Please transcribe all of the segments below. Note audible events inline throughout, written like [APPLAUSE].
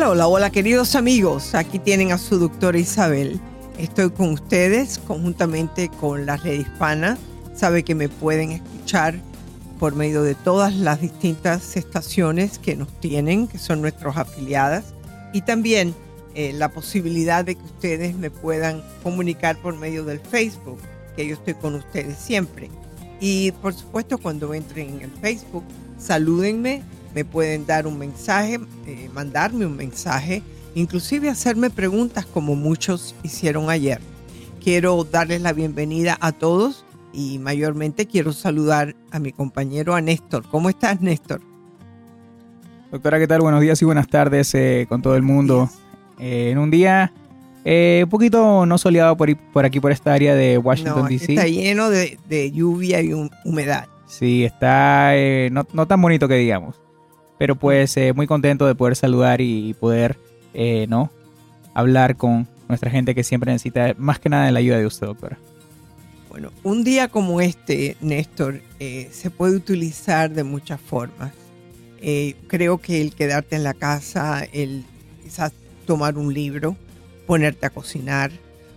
Hola, hola, hola queridos amigos. Aquí tienen a su doctora Isabel. Estoy con ustedes conjuntamente con la red hispana. Sabe que me pueden escuchar por medio de todas las distintas estaciones que nos tienen, que son nuestros afiliadas. Y también eh, la posibilidad de que ustedes me puedan comunicar por medio del Facebook, que yo estoy con ustedes siempre. Y por supuesto cuando entren en el Facebook, salúdenme me pueden dar un mensaje, eh, mandarme un mensaje, inclusive hacerme preguntas como muchos hicieron ayer. Quiero darles la bienvenida a todos y mayormente quiero saludar a mi compañero a Néstor. ¿Cómo estás, Néstor? Doctora, ¿qué tal? Buenos días y buenas tardes eh, con todo el mundo. Eh, en un día un poquito no soleado por, por, aquí, por esta área de Washington, D.C. Está lleno de, lluvia y humedad. Sí, está no, no, tan bonito que digamos pero pues eh, muy contento de poder saludar y poder, eh, ¿no? Hablar con nuestra gente que siempre necesita más que nada la ayuda de usted, doctora. Bueno, un día como este, Néstor, eh, se puede utilizar de muchas formas. creo que el quedarte en la casa, el quizás tomar un libro, ponerte a cocinar,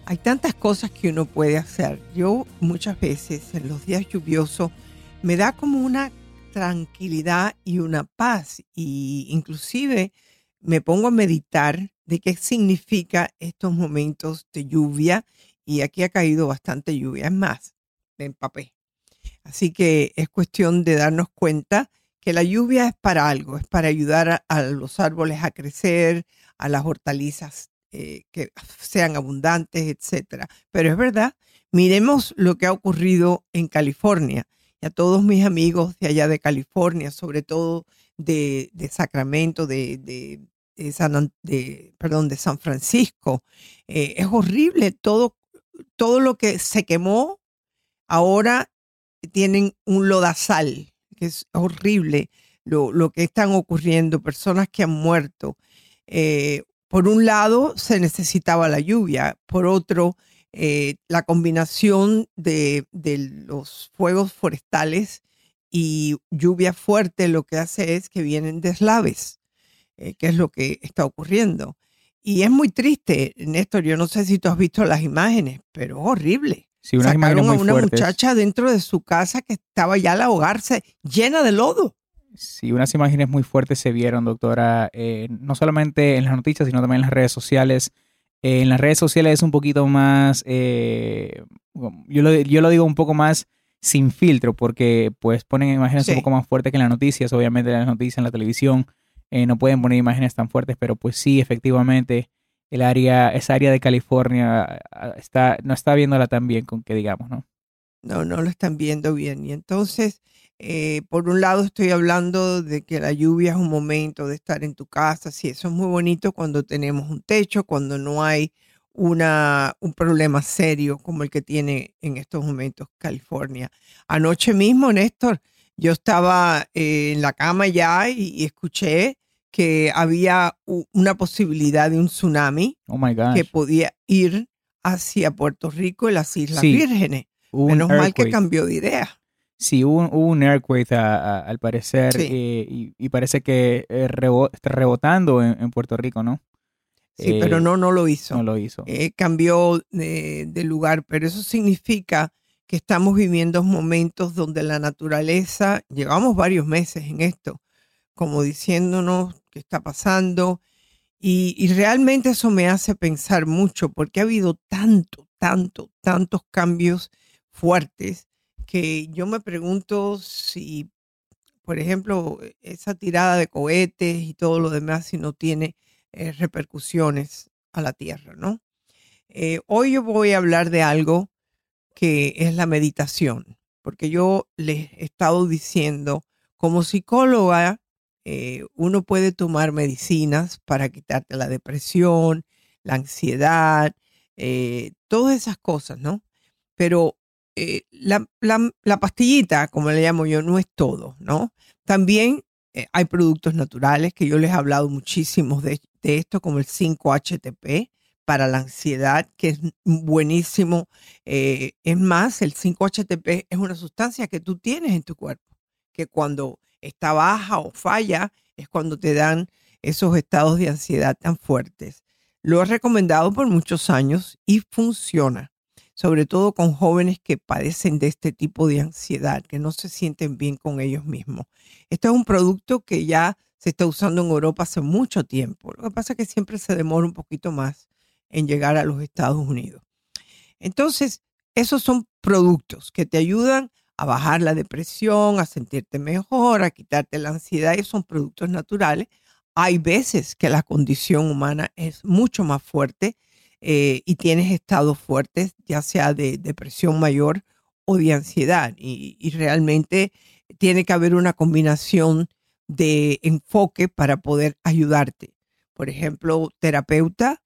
hay tantas cosas que uno puede hacer. Yo muchas veces en los días lluviosos me da como una tranquilidad y una paz. Y inclusive me pongo a meditar de qué significa estos momentos de lluvia. Y aquí ha caído bastante lluvia. Es más, me empapé. Así que es cuestión de darnos cuenta que la lluvia es para algo, es para ayudar a, los árboles a crecer, a las hortalizas eh, que sean abundantes, etcétera. Pero es verdad, miremos lo que ha ocurrido en California a todos mis amigos de allá de California, sobre todo de, Sacramento, de, San, perdón, de San Francisco. Eh, es horrible todo, todo lo que se quemó. Ahora tienen un lodazal, que es horrible lo, que están ocurriendo, personas que han muerto. Eh, por un lado, se necesitaba la lluvia, por otro, eh, la combinación de, los fuegos forestales y lluvia fuerte lo que hace es que vienen deslaves, eh, que es lo que está ocurriendo. Y es muy triste, Néstor, yo no sé si tú has visto las imágenes, pero es horrible. Sí, Sacaron a una muchacha dentro de su casa que estaba ya al ahogarse, llena de lodo. Sí, unas imágenes muy fuertes se vieron, doctora, eh, no solamente en las noticias, sino también en las redes sociales en las redes sociales es un poquito más, eh, yo, lo, yo lo digo un poco más sin filtro, porque pues ponen imágenes un poco más fuertes que en las noticias, obviamente en las noticias, en la televisión, eh, no pueden poner imágenes tan fuertes, pero pues sí, efectivamente, el área, esa área de California está, no está viéndola tan bien con que digamos, ¿no? No, no lo están viendo bien. Y entonces, eh, por un lado estoy hablando de que la lluvia es un momento de estar en tu casa, sí, eso es muy bonito cuando tenemos un techo, cuando no hay una, un problema serio como el que tiene en estos momentos California. Anoche mismo, Néstor, yo estaba eh, en la cama ya y, escuché que había una posibilidad de un tsunami oh que podía ir hacia Puerto Rico y las Islas Vírgenes. Menos mal que cambió de idea. Sí, hubo, un earthquake al parecer eh, y, parece que eh, está rebotando en, Puerto Rico, ¿no? Sí, pero eh, no, no lo hizo. No lo hizo. cambió de, de, lugar, pero eso significa que estamos viviendo momentos donde la naturaleza, llevamos varios meses en esto, como diciéndonos qué está pasando, y, y realmente eso me hace pensar mucho, porque ha habido tanto, tanto, tantos cambios fuertes que yo me pregunto si, por ejemplo, esa tirada de cohetes y todo lo demás, si no tiene eh, repercusiones a la Tierra, ¿no? Eh, hoy yo voy a hablar de algo que es la meditación, porque yo les he estado diciendo, como psicóloga, Eh, uno puede tomar medicinas para quitarte la depresión, la ansiedad, todas esas cosas, ¿no? Pero eh, la, pastillita, como le llamo yo, no es todo, ¿no? También hay productos naturales que yo les he hablado muchísimo de, de esto, como el 5-HTP para la ansiedad, que es buenísimo. es más, el 5-HTP es una sustancia que tú tienes en tu cuerpo, que cuando está baja o falla, es cuando te dan esos estados de ansiedad tan fuertes. Lo he recomendado por muchos años y funciona, sobre todo con jóvenes que padecen de este tipo de ansiedad, que no se sienten bien con ellos mismos. Este es un producto que ya se está usando en Europa hace mucho tiempo. Lo que pasa es que siempre se demora un poquito más en llegar a los Estados Unidos. Entonces, esos son productos que te ayudan a bajar la depresión, a sentirte mejor, a quitarte la ansiedad, y son productos naturales. Hay veces que la condición humana es mucho más fuerte eh, y tienes estados fuertes, ya sea de depresión mayor o de ansiedad. y realmente tiene que haber una combinación de enfoque para poder ayudarte. Por ejemplo, terapeuta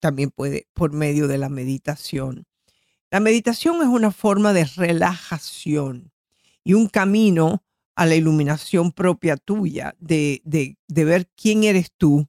también puede por medio de la meditación la meditación es una forma de relajación y un camino a la iluminación propia tuya, de, ver quién eres tú,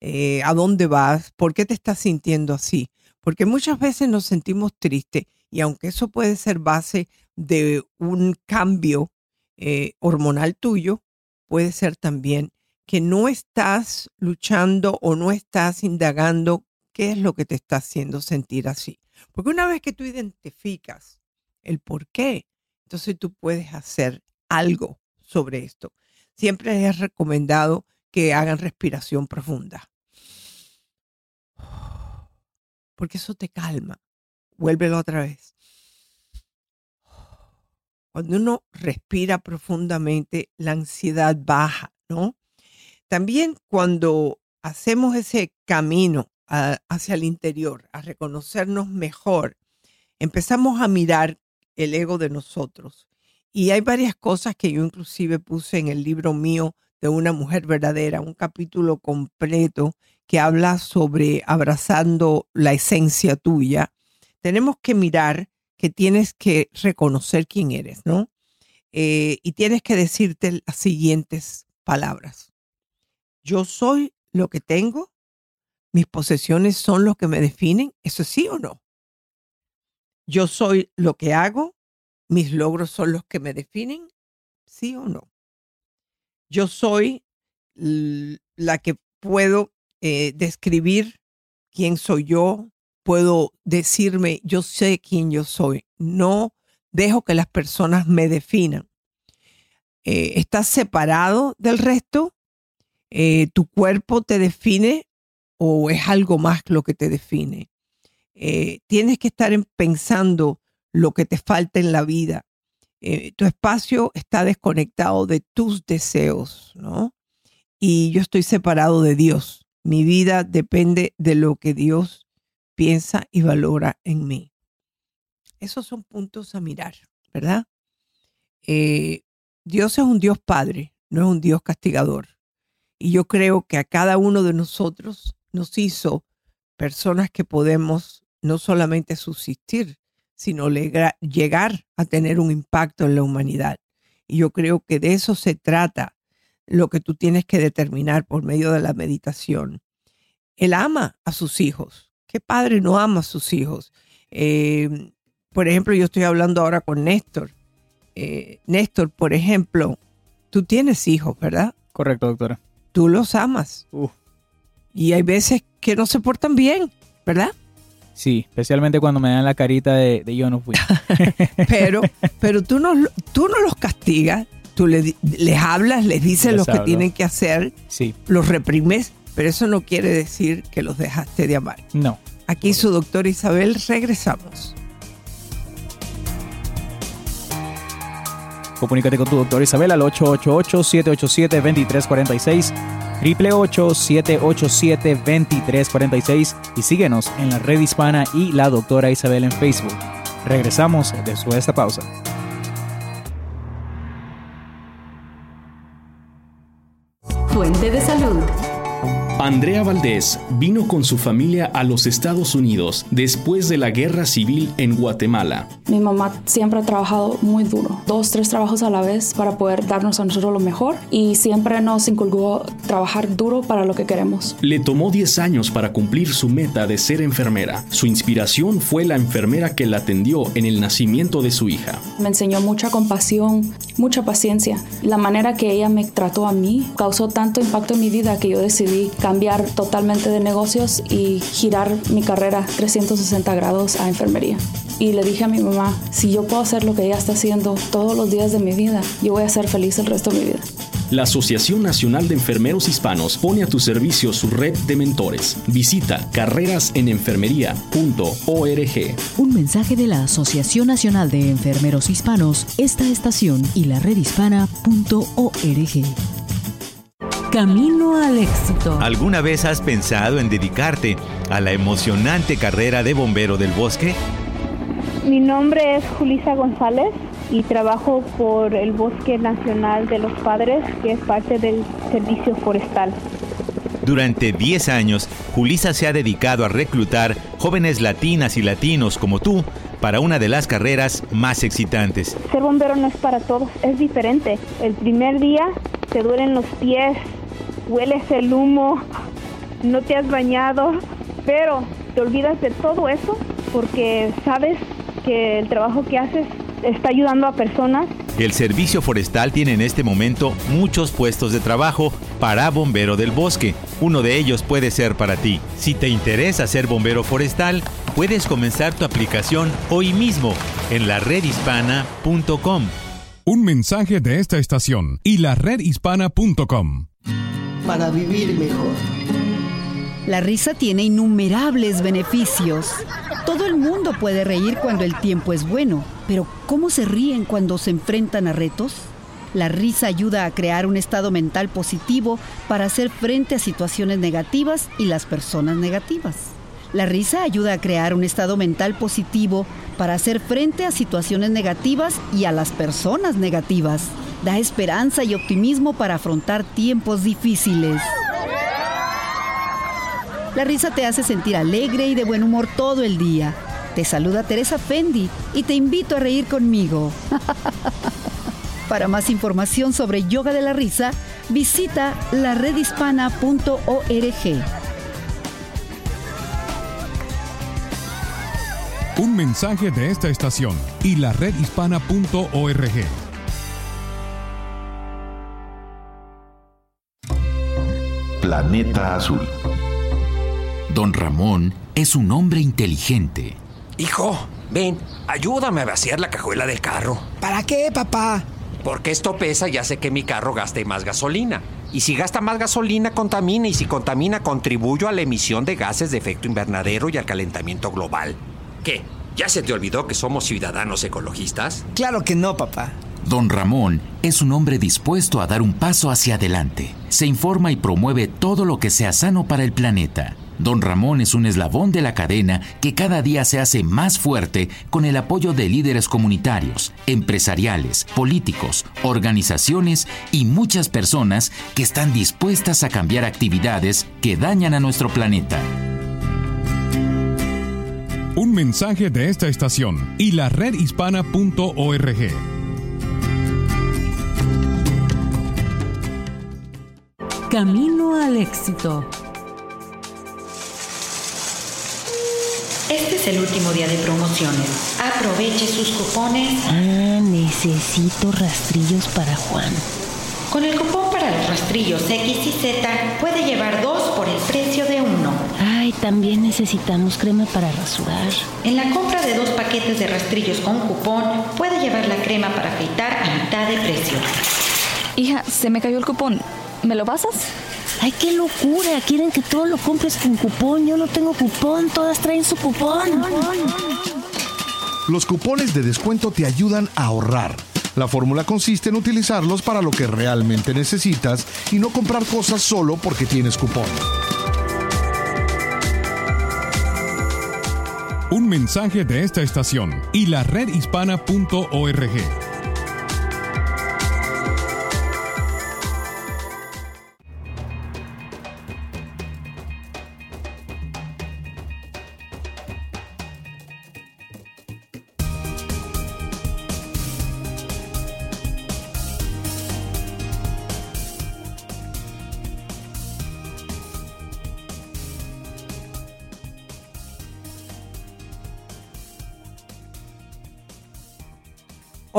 eh, a dónde vas, por qué te estás sintiendo así. Porque muchas veces nos sentimos tristes y aunque eso puede ser base de un cambio eh, hormonal tuyo, puede ser también que no estás luchando o no estás indagando qué es lo que te está haciendo sentir así. Porque una vez que tú identificas el por qué, entonces tú puedes hacer algo sobre esto. Siempre es recomendado que hagan respiración profunda. Porque eso te calma. Vuélvelo otra vez. Cuando uno respira profundamente, la ansiedad baja, ¿no? También cuando hacemos ese camino hacia el interior, a reconocernos mejor, empezamos a mirar el ego de nosotros. Y hay varias cosas que yo inclusive puse en el libro mío de una mujer verdadera, un capítulo completo que habla sobre abrazando la esencia tuya. Tenemos que mirar que tienes que reconocer quién eres, ¿no? Eh, y tienes que decirte las siguientes palabras. Yo soy lo que tengo, mis posesiones son los que me definen, ¿eso sí o no? Yo soy lo que hago, mis logros son los que me definen, ¿sí o no? Yo soy la que puedo eh, describir quién soy yo, puedo decirme, yo sé quién yo soy, no dejo que las personas me definan. Eh, estás separado del resto, eh, tu cuerpo te define o es algo más lo que te define. Tienes que estar pensando lo que te falta en la vida. Eh, tu espacio está desconectado de tus deseos, ¿no? Y yo estoy separado de Dios. Mi vida depende de lo que Dios piensa y valora en mí. Esos son puntos a mirar, ¿verdad? Eh, Dios es un Dios Padre, no es un Dios castigador. Y yo creo que a cada uno de nosotros nos hizo personas que podemos no solamente subsistir, sino llegar a tener un impacto en la humanidad. Y yo creo que de eso se trata lo que tú tienes que determinar por medio de la meditación. Él ama a sus hijos. ¿Qué padre no ama a sus hijos? Eh, por ejemplo, yo estoy hablando ahora con Néstor. Eh, Néstor, por ejemplo, tú tienes hijos, ¿verdad? Correcto, doctora. Tú los amas. Y hay veces que no se portan bien, ¿verdad? Sí, especialmente cuando me dan la carita de, yo no fui. [LAUGHS] pero, [LAUGHS] pero tú no, tú no los castigas, tú les, hablas, les dices lo que tienen que hacer, sí. los reprimes, pero eso no quiere decir que los dejaste de amar. No. Aquí su doctor Isabel, regresamos. Comunícate con tu doctor Isabel al 888-787-2346 888-787-2346 y síguenos en la red hispana y la doctora Isabel en Facebook. Regresamos después de esta pausa. fuente de salud. Andrea Valdés vino con su familia a los Estados Unidos después de la guerra civil en Guatemala. Mi mamá siempre ha trabajado muy duro, dos, tres trabajos a la vez para poder darnos a nosotros lo mejor y siempre nos inculcó trabajar duro para lo que queremos. Le tomó 10 años para cumplir su meta de ser enfermera. Su inspiración fue la enfermera que la atendió en el nacimiento de su hija. Me enseñó mucha compasión, mucha paciencia. La manera que ella me trató a mí causó tanto impacto en mi vida que yo decidí cambiar totalmente de negocios y girar mi carrera 360 grados a enfermería. Y le dije a mi mamá, si yo puedo hacer lo que ella está haciendo todos los días de mi vida, yo voy a ser feliz el resto de mi vida. La Asociación Nacional de Enfermeros Hispanos pone a tu servicio su red de mentores. Visita carrerasenenfermería.org. Un mensaje de la Asociación Nacional de Enfermeros Hispanos, esta estación y la redhispana.org. Camino al éxito. ¿Alguna vez has pensado en dedicarte a la emocionante carrera de bombero del bosque? Mi nombre es Julisa González y trabajo por el Bosque Nacional de los Padres, que es parte del Servicio Forestal. Durante 10 años, Julisa se ha dedicado a reclutar jóvenes latinas y latinos como tú para una de las carreras más excitantes. Ser bombero no es para todos, es diferente. El primer día te duelen los pies, hueles el humo, no te has bañado, pero te olvidas de todo eso porque sabes que el trabajo que haces está ayudando a personas. El Servicio Forestal tiene en este momento muchos puestos de trabajo para bombero del bosque. Uno de ellos puede ser para ti. Si te interesa ser bombero forestal, puedes comenzar tu aplicación hoy mismo en la redhispana.com. Un mensaje de esta estación y la redhispana.com. Para vivir mejor. La risa tiene innumerables beneficios. Todo el mundo puede reír cuando el tiempo es bueno, pero ¿cómo se ríen cuando se enfrentan a retos? La risa ayuda a crear un estado mental positivo para hacer frente a situaciones negativas y las personas negativas. La risa ayuda a crear un estado mental positivo para hacer frente a situaciones negativas y a las personas negativas. Da esperanza y optimismo para afrontar tiempos difíciles. La risa te hace sentir alegre y de buen humor todo el día. Te saluda Teresa Fendi y te invito a reír conmigo. [LAUGHS] Para más información sobre yoga de la risa, visita laredhispana.org. Un mensaje de esta estación y la redhispana.org. Planeta Azul. Don Ramón es un hombre inteligente. Hijo, ven, ayúdame a vaciar la cajuela del carro. ¿Para qué, papá? Porque esto pesa y hace que mi carro gaste más gasolina. Y si gasta más gasolina, contamina. Y si contamina, contribuyo a la emisión de gases de efecto invernadero y al calentamiento global. ¿Qué? ¿Ya se te olvidó que somos ciudadanos ecologistas? Claro que no, papá. Don Ramón es un hombre dispuesto a dar un paso hacia adelante. Se informa y promueve todo lo que sea sano para el planeta. Don Ramón es un eslabón de la cadena que cada día se hace más fuerte con el apoyo de líderes comunitarios, empresariales, políticos, organizaciones y muchas personas que están dispuestas a cambiar actividades que dañan a nuestro planeta. Un mensaje de esta estación y la redhispana.org. Camino al éxito. Este es el último día de promociones. Aproveche sus cupones. Ah, necesito rastrillos para Juan. Con el cupón para los rastrillos X y Z puede llevar dos por el precio de. Ay, también necesitamos crema para rasurar. En la compra de dos paquetes de rastrillos con cupón puede llevar la crema para afeitar a mitad de precio. Hija, se me cayó el cupón. ¿Me lo pasas? ¡Ay, qué locura! Quieren que todo lo compres con cupón. Yo no tengo cupón, todas traen su cupón. Los cupones de descuento te ayudan a ahorrar. La fórmula consiste en utilizarlos para lo que realmente necesitas y no comprar cosas solo porque tienes cupón. Un mensaje de esta estación y la redhispana.org.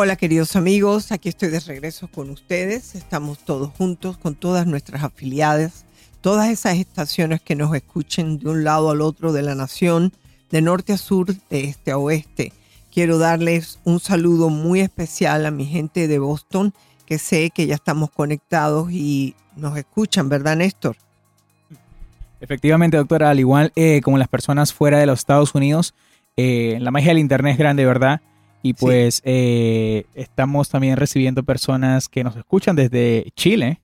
Hola queridos amigos, aquí estoy de regreso con ustedes. Estamos todos juntos con todas nuestras afiliadas, todas esas estaciones que nos escuchen de un lado al otro de la nación, de norte a sur, de este a oeste. Quiero darles un saludo muy especial a mi gente de Boston, que sé que ya estamos conectados y nos escuchan, ¿verdad Néstor? Efectivamente, doctora, al igual eh, como las personas fuera de los Estados Unidos, eh, la magia del Internet es grande, ¿verdad? Y pues eh, estamos también recibiendo personas que nos escuchan desde Chile.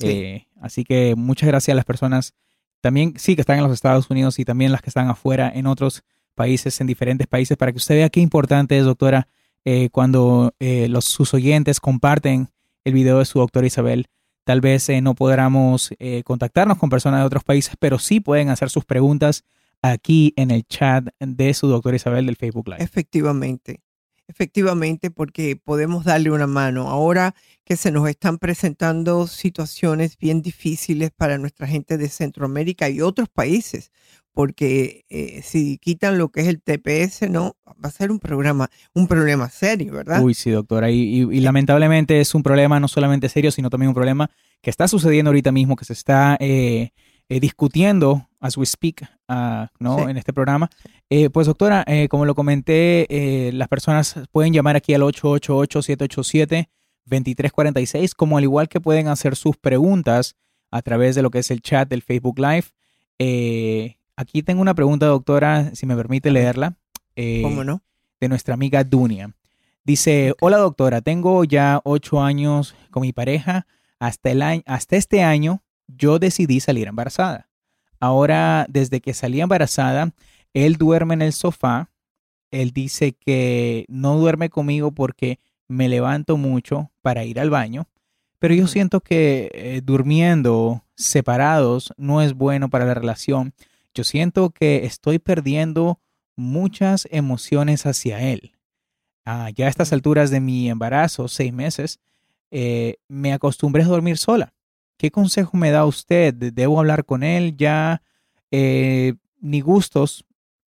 Eh, así que muchas gracias a las personas también, sí, que están en los Estados Unidos y también las que están afuera en otros países, en diferentes países, para que usted vea qué importante es, doctora, eh, cuando los, sus oyentes comparten el video de su doctora Isabel. Tal vez no podamos contactarnos con personas de otros países, pero sí pueden hacer sus preguntas aquí en el chat de su doctora Isabel del Facebook Live. Efectivamente efectivamente, porque podemos darle una mano. Ahora que se nos están presentando situaciones bien difíciles para nuestra gente de Centroamérica y otros países, porque eh, si quitan lo que es el TPS, no, va a ser un programa, un problema serio, ¿verdad? Uy, sí, doctora. Y, lamentablemente es un problema no solamente serio, sino también un problema que está sucediendo ahorita mismo, que se está eh, eh, discutiendo, as we speak, uh, ¿no? en este programa. Eh, pues doctora, eh, como lo comenté, las personas pueden llamar aquí al 888-787-2346, como al igual que pueden hacer sus preguntas a través de lo que es el chat del Facebook Live. aquí tengo una pregunta, doctora, si me permite leerla. ¿Cómo no? De nuestra amiga Dunia. Dice, hola doctora, tengo ya ocho años con mi pareja. Hasta, el año, hasta este año yo decidí salir embarazada. Ahora, desde que salí embarazada, él duerme en el sofá. Él dice que no duerme conmigo porque me levanto mucho para ir al baño. Pero yo siento que eh, durmiendo separados no es bueno para la relación. Yo siento que estoy perdiendo muchas emociones hacia él. Ah, ya a estas alturas de mi embarazo, seis meses, eh, me acostumbré a dormir sola. ¿Qué consejo me da usted? ¿Debo hablar con él? Ya eh, ni gustos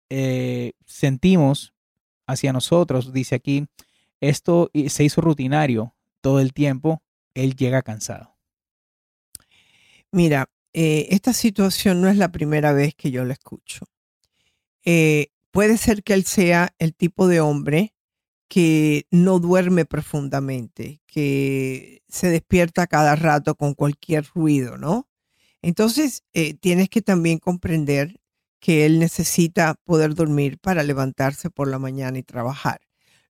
eh, sentimos hacia nosotros, dice aquí, esto se hizo rutinario todo el tiempo, él llega cansado. Mira, eh, esta situación no es la primera vez que yo la escucho. puede ser que él sea el tipo de hombre que no duerme profundamente, que se despierta cada rato con cualquier ruido, ¿no? Entonces, eh, tienes que también comprender que él necesita poder dormir para levantarse por la mañana y trabajar.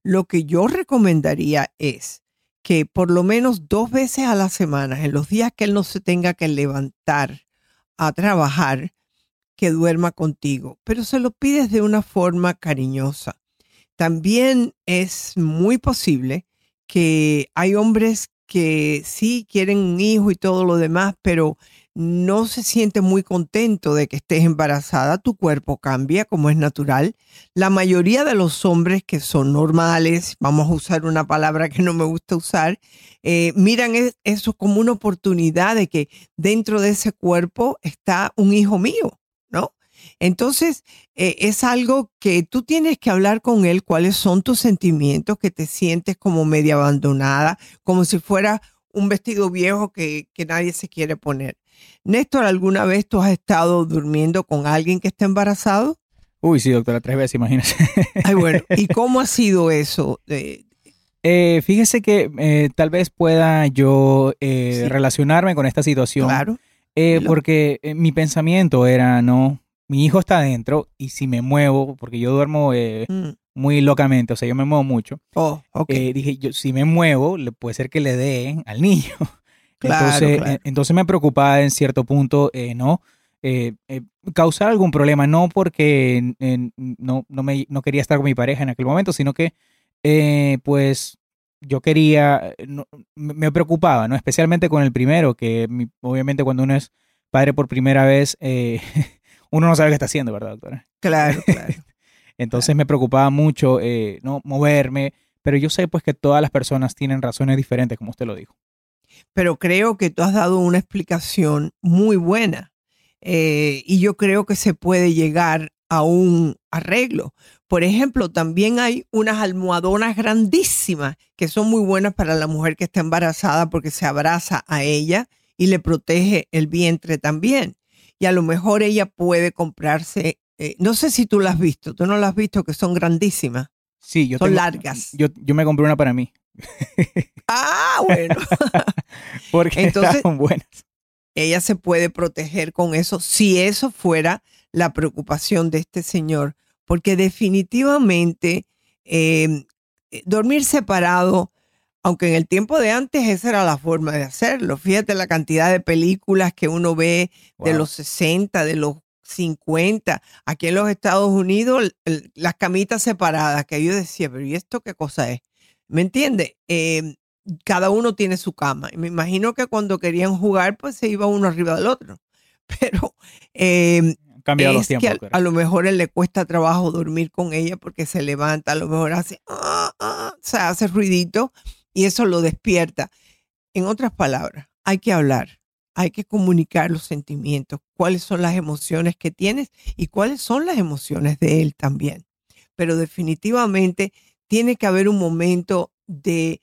Lo que yo recomendaría es que por lo menos dos veces a la semana, en los días que él no se tenga que levantar a trabajar, que duerma contigo, pero se lo pides de una forma cariñosa. También es muy posible que hay hombres que sí quieren un hijo y todo lo demás, pero no se siente muy contento de que estés embarazada, tu cuerpo cambia como es natural. La mayoría de los hombres que son normales, vamos a usar una palabra que no me gusta usar, eh, miran eso como una oportunidad de que dentro de ese cuerpo está un hijo mío. Entonces, eh, es algo que tú tienes que hablar con él, cuáles son tus sentimientos, que te sientes como media abandonada, como si fuera un vestido viejo que, nadie se quiere poner. Néstor, ¿alguna vez tú has estado durmiendo con alguien que está embarazado? Uy, sí, doctora, tres veces, imagínese. Ay, bueno, [LAUGHS] ¿y cómo ha sido eso? Eh, fíjese que eh, tal vez pueda yo relacionarme con esta situación. Claro. porque mi pensamiento era, no, mi hijo está adentro y si me muevo, porque yo duermo eh, mm. muy locamente, o sea, yo me muevo mucho. Oh, eh, dije, yo si me muevo, puede ser que le dé [LAUGHS] al niño. [LAUGHS] entonces, eh, entonces me preocupaba en cierto punto, ¿no? causar algún problema, no porque no, no, me, no quería estar con mi pareja en aquel momento, sino que, pues, yo quería, me preocupaba, ¿no? Especialmente con el primero, que obviamente cuando uno es padre por primera vez, [LAUGHS] uno no sabe qué está haciendo, ¿verdad, doctora? Claro, [LAUGHS] claro. Entonces me preocupaba mucho eh, no moverme, pero yo sé pues que todas las personas tienen razones diferentes, como usted lo dijo. Pero creo que tú has dado una explicación muy buena eh, y yo creo que se puede llegar a un arreglo, Por ejemplo, también hay unas almohadonas grandísimas que son muy buenas para la mujer que está embarazada porque se abraza a ella y le protege el vientre también. Y a lo mejor ella puede comprarse, eh, no sé si tú las has visto, tú no las has visto que son grandísimas. Sí, yo Son tengo- largas. Yo, yo me compré una para mí. Ah, bueno. [LAUGHS] Porque Entonces- estaban buenas. ella se puede proteger con eso si eso fuera la preocupación de este señor, porque definitivamente eh, dormir separado, aunque en el tiempo de antes esa era la forma de hacerlo, fíjate la cantidad de películas que uno ve de los 60, de los 50, aquí en los Estados Unidos, las camitas separadas, que yo decía, pero ¿y esto qué cosa es? ¿Me entiende? Eh, cada uno tiene su cama. Y me imagino que cuando querían jugar, pues se iba uno arriba del otro. [LAUGHS] Pero eh, cambiado los tiempos. que a lo mejor él le cuesta trabajo dormir con ella porque se levanta, a lo mejor hace, ah, ah, o sea, hace ruidito y eso lo despierta. En otras palabras, hay que hablar, hay que comunicar los sentimientos, cuáles son las emociones que tienes y cuáles son las emociones de él también. Pero definitivamente tiene que haber un momento de,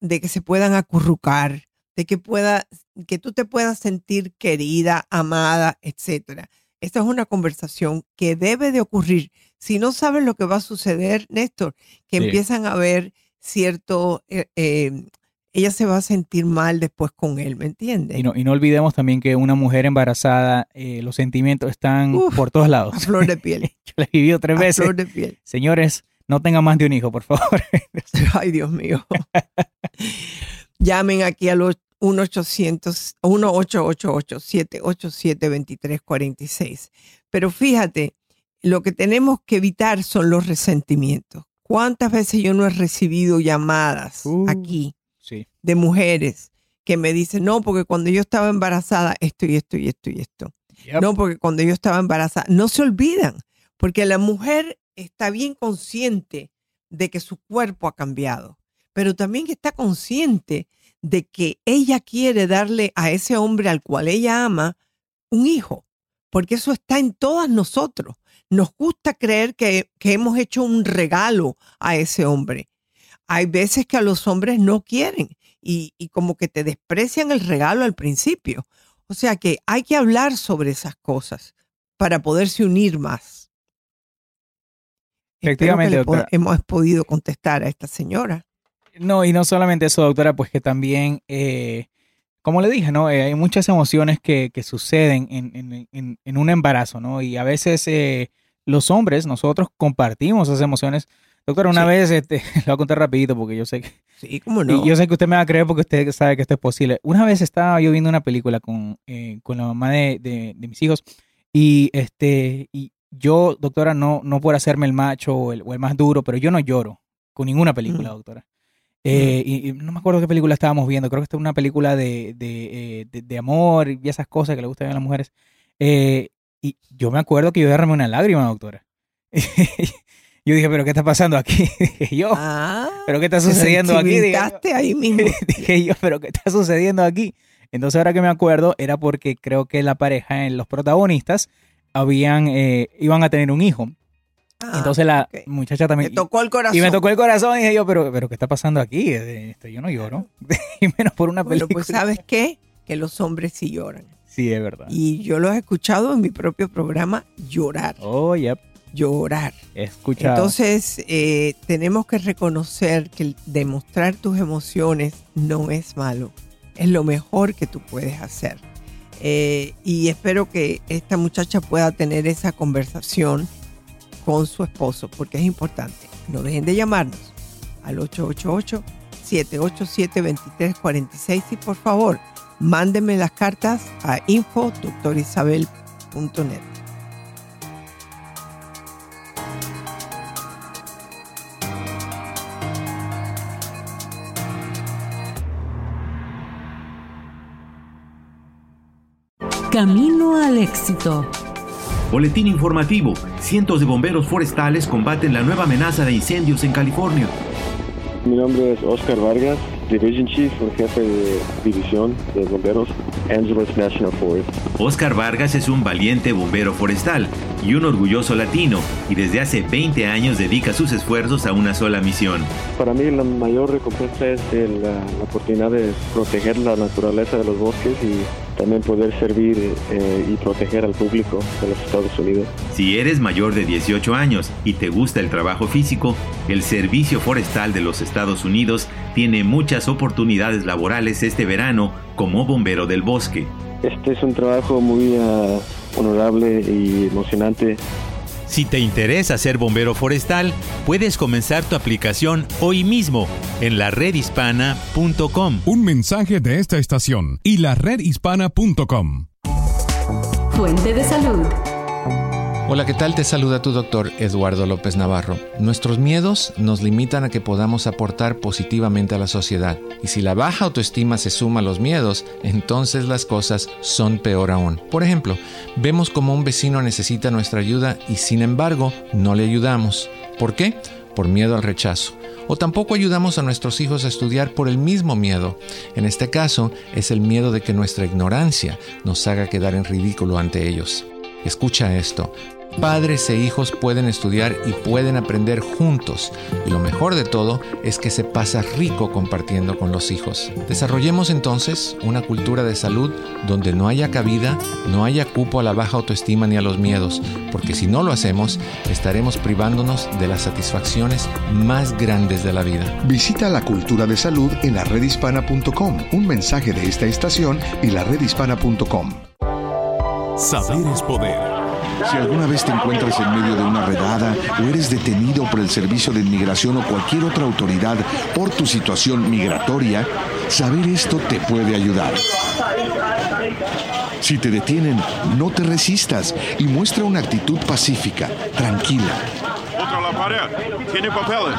de que se puedan acurrucar, de que pueda, que tú te puedas sentir querida, amada, etcétera. Esta es una conversación que debe de ocurrir. Si no sabes lo que va a suceder, Néstor, que Sí. empiezan a ver cierto, eh, eh, ella se va a sentir mal después con él, ¿me entiendes? Y no, y no olvidemos también que una mujer embarazada, eh, los sentimientos están Uf, por todos lados. A flor de piel. [LAUGHS] Yo la he vivido tres a veces. flor de piel. Señores, no tengan más de un hijo, por favor. [LAUGHS] Ay, Dios mío. [LAUGHS] Llamen aquí al 1-888-787-2346. Pero fíjate, lo que tenemos que evitar son los resentimientos. ¿Cuántas veces yo no he recibido llamadas Uh. aquí Sí. de mujeres que me dicen, no, porque cuando yo estaba embarazada, esto y esto y esto y esto. Yep. No, porque cuando yo estaba embarazada, no se olvidan, porque la mujer está bien consciente de que su cuerpo ha cambiado, pero también está consciente de que ella quiere darle a ese hombre al cual ella ama un hijo, porque eso está en todas nosotros. Nos gusta creer que, que hemos hecho un regalo a ese hombre. Hay veces que a los hombres no quieren y, y como que te desprecian el regalo al principio. O sea que hay que hablar sobre esas cosas para poderse unir más. Efectivamente, Espero que le po- doctora. hemos podido contestar a esta señora. No, y no solamente eso, doctora, pues que también, eh, como le dije, ¿no? Eh, hay muchas emociones que, que suceden en, en- en- en un embarazo, ¿no? Y a veces eh, los hombres, nosotros compartimos esas emociones. Doctora, una Sí. vez, este, [LAUGHS] lo voy a contar rapidito porque yo sé que, Sí, cómo no. y yo sé que usted me va a creer porque usted sabe que esto es posible. Una vez estaba yo viendo una película con, eh, con la mamá de, de- de mis hijos y este y yo, doctora, no, no por hacerme el macho o el, o el más duro, pero yo no lloro con ninguna película, Mm. doctora. Eh, y, y no me acuerdo qué película estábamos viendo, creo que esta es una película de, de, eh, de- de amor y esas cosas que le gustan a las mujeres. Eh, y yo me acuerdo que yo derramé una lágrima, doctora. [LAUGHS] yo dije, pero ¿qué está pasando aquí? [LAUGHS] dije yo, Ah, pero ¿qué está sucediendo aquí? Dije ahí [LAUGHS] mismo. dije yo, pero ¿qué está sucediendo aquí? Entonces ahora que me acuerdo era porque creo que la pareja, en los protagonistas, habían, eh, iban a tener un hijo. Ah, Entonces la muchacha también... Me tocó el corazón. Y me tocó el corazón y dije yo, pero, pero ¿qué está pasando aquí? Eh, Este, yo no lloro. [LAUGHS] y menos por una Bueno, película. pues ¿sabes qué? Que los hombres sí lloran. Sí, es verdad. Y yo los he escuchado en mi propio programa llorar, Oh, yep. llorar. He escuchado. Entonces, eh, tenemos que reconocer que demostrar tus emociones no es malo. Es lo mejor que tú puedes hacer. Eh, y espero que esta muchacha pueda tener esa conversación con su esposo, porque es importante. No dejen de llamarnos al 888-787-2346 y por favor, mándenme las cartas a info.doctorisabel.net. Camino al éxito. Boletín informativo. Cientos de bomberos forestales combaten la nueva amenaza de incendios en California. Mi nombre es Oscar Vargas, Division Chief, un jefe de división de bomberos, Angeles National Forest. Oscar Vargas es un valiente bombero forestal y un orgulloso latino, y desde hace 20 años dedica sus esfuerzos a una sola misión. Para mí la mayor recompensa es el, la, la oportunidad de proteger la naturaleza de los bosques y también poder servir eh, y proteger al público de los Estados Unidos. Si eres mayor de 18 años y te gusta el trabajo físico, el Servicio Forestal de los Estados Unidos tiene muchas oportunidades laborales este verano como bombero del bosque. Este es un trabajo muy uh, honorable y emocionante. Si te interesa ser bombero forestal, puedes comenzar tu aplicación hoy mismo en la redhispana.com. Un mensaje de esta estación y la redhispana.com. Fuente de salud. Hola, ¿qué tal? Te saluda tu doctor Eduardo López Navarro. Nuestros miedos nos limitan a que podamos aportar positivamente a la sociedad. Y si la baja autoestima se suma a los miedos, entonces las cosas son peor aún. Por ejemplo, vemos como un vecino necesita nuestra ayuda y sin embargo no le ayudamos. ¿Por qué? Por miedo al rechazo. O tampoco ayudamos a nuestros hijos a estudiar por el mismo miedo. En este caso, es el miedo de que nuestra ignorancia nos haga quedar en ridículo ante ellos. Escucha esto. Padres e hijos pueden estudiar y pueden aprender juntos. Y lo mejor de todo es que se pasa rico compartiendo con los hijos. Desarrollemos entonces una cultura de salud donde no haya cabida, no haya cupo a la baja autoestima ni a los miedos, porque si no lo hacemos, estaremos privándonos de las satisfacciones más grandes de la vida. Visita la cultura de salud en la redhispana.com. Un mensaje de esta estación y la redhispana.com. Saber es poder. Si alguna vez te encuentras en medio de una redada o eres detenido por el Servicio de Inmigración o cualquier otra autoridad por tu situación migratoria, saber esto te puede ayudar. Si te detienen, no te resistas y muestra una actitud pacífica, tranquila. Tiene papeles.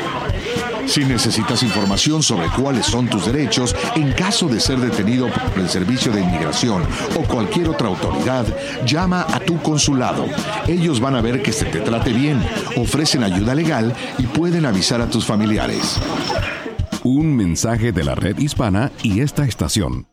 Si necesitas información sobre cuáles son tus derechos en caso de ser detenido por el Servicio de Inmigración o cualquier otra autoridad, llama a tu consulado. Ellos van a ver que se te trate bien, ofrecen ayuda legal y pueden avisar a tus familiares. Un mensaje de la red hispana y esta estación.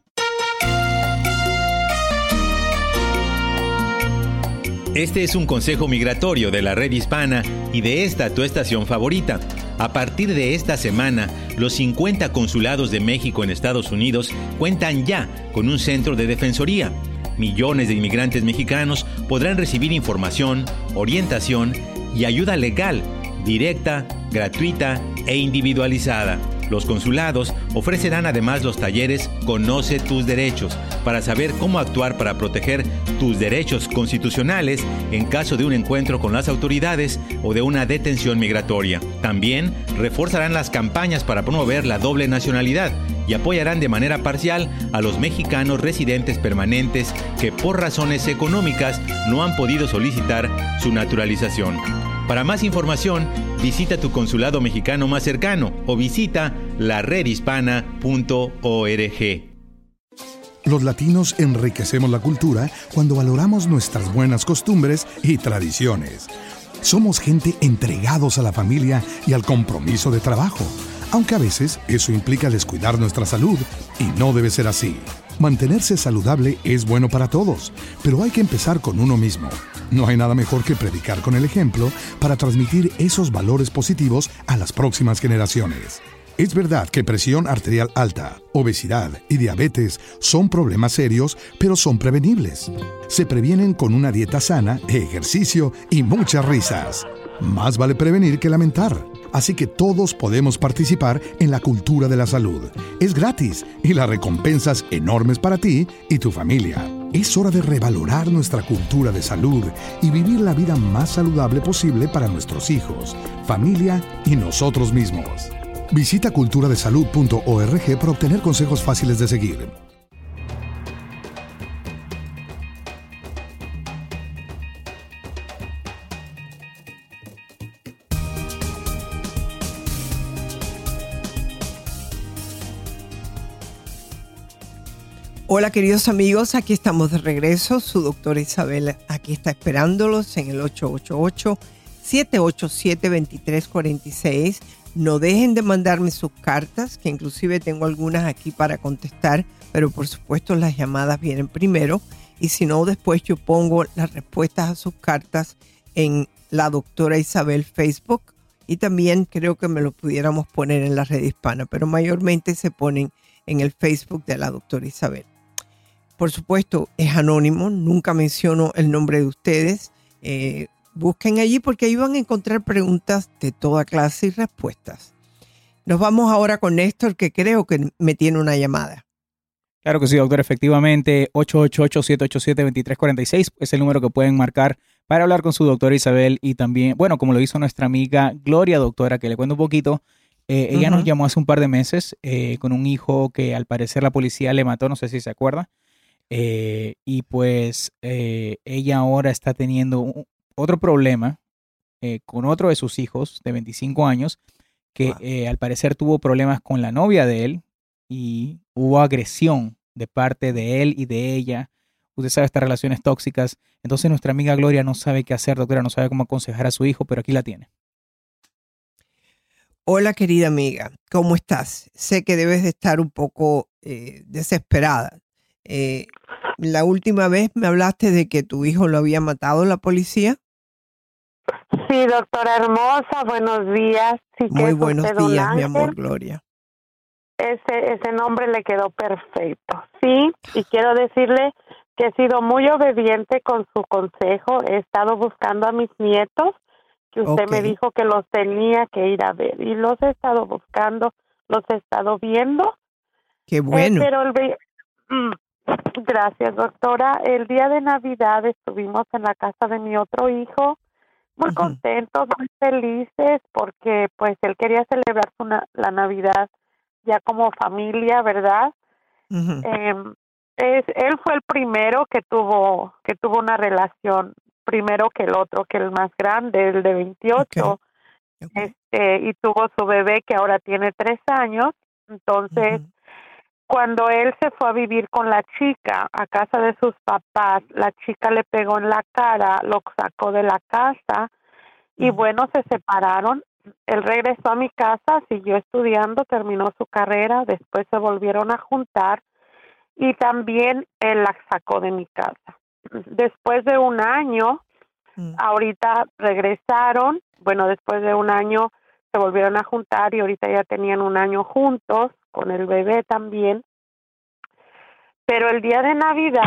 Este es un consejo migratorio de la red hispana y de esta tu estación favorita. A partir de esta semana, los 50 consulados de México en Estados Unidos cuentan ya con un centro de defensoría. Millones de inmigrantes mexicanos podrán recibir información, orientación y ayuda legal, directa, gratuita e individualizada. Los consulados ofrecerán además los talleres Conoce tus derechos para saber cómo actuar para proteger tus derechos constitucionales en caso de un encuentro con las autoridades o de una detención migratoria. También reforzarán las campañas para promover la doble nacionalidad y apoyarán de manera parcial a los mexicanos residentes permanentes que por razones económicas no han podido solicitar su naturalización. Para más información, visita tu consulado mexicano más cercano o visita laredhispana.org. Los latinos enriquecemos la cultura cuando valoramos nuestras buenas costumbres y tradiciones. Somos gente entregados a la familia y al compromiso de trabajo, aunque a veces eso implica descuidar nuestra salud y no debe ser así. Mantenerse saludable es bueno para todos, pero hay que empezar con uno mismo. No hay nada mejor que predicar con el ejemplo para transmitir esos valores positivos a las próximas generaciones. Es verdad que presión arterial alta, obesidad y diabetes son problemas serios, pero son prevenibles. Se previenen con una dieta sana, ejercicio y muchas risas. Más vale prevenir que lamentar. Así que todos podemos participar en la cultura de la salud. Es gratis y las recompensas enormes para ti y tu familia. Es hora de revalorar nuestra cultura de salud y vivir la vida más saludable posible para nuestros hijos, familia y nosotros mismos. Visita culturadesalud.org para obtener consejos fáciles de seguir. Hola queridos amigos, aquí estamos de regreso. Su doctora Isabel aquí está esperándolos en el 888-787-2346. No dejen de mandarme sus cartas, que inclusive tengo algunas aquí para contestar, pero por supuesto las llamadas vienen primero. Y si no, después yo pongo las respuestas a sus cartas en la doctora Isabel Facebook y también creo que me lo pudiéramos poner en la red hispana, pero mayormente se ponen en el Facebook de la doctora Isabel. Por supuesto, es anónimo, nunca menciono el nombre de ustedes. Eh, busquen allí porque ahí van a encontrar preguntas de toda clase y respuestas. Nos vamos ahora con Néstor, que creo que me tiene una llamada. Claro que sí, doctor. Efectivamente, 888-787-2346 es el número que pueden marcar para hablar con su doctora Isabel y también, bueno, como lo hizo nuestra amiga Gloria, doctora, que le cuento un poquito. Eh, ella nos llamó hace un par de meses eh, con un hijo que al parecer la policía le mató, no sé si se acuerda. Eh, y pues ella ahora está teniendo otro problema con otro de sus hijos de 25 años que al parecer tuvo problemas con la novia de él y hubo agresión de parte de él y de ella. Usted sabe estas relaciones tóxicas. Entonces nuestra amiga Gloria no sabe qué hacer, doctora, no sabe cómo aconsejar a su hijo, pero aquí la tiene. Hola querida amiga, ¿cómo estás? Sé que debes de estar un poco eh, desesperada. Eh, la última vez me hablaste de que tu hijo lo había matado la policía. Sí, doctora hermosa, buenos días. Muy buenos días, mi amor, Gloria ese, ese nombre le quedó perfecto. Sí, y quiero decirle que he sido muy obediente con su consejo. He estado buscando a mis nietos, que usted me dijo que los tenía que ir a ver. Y los he estado buscando, los he estado viendo. Qué bueno. pero el, mm, gracias, doctora. El día de Navidad estuvimos en la casa de mi otro hijo, muy contentos, muy felices, porque pues él quería celebrar su la Navidad ya como familia, ¿verdad? Em, es, él fue el primero que tuvo que tuvo una relación primero que el otro, que el más grande, el de 28, este y tuvo su bebé que ahora tiene tres años. Entonces, cuando él se fue a vivir con la chica a casa de sus papás, la chica le pegó en la cara, lo sacó de la casa y bueno, se separaron él regresó a mi casa, siguió estudiando, terminó su carrera, después se volvieron a juntar y también él la sacó de mi casa. Después de un año, mm. ahorita regresaron, bueno, después de un año se volvieron a juntar y ahorita ya tenían un año juntos, con el bebé también. Pero el día de Navidad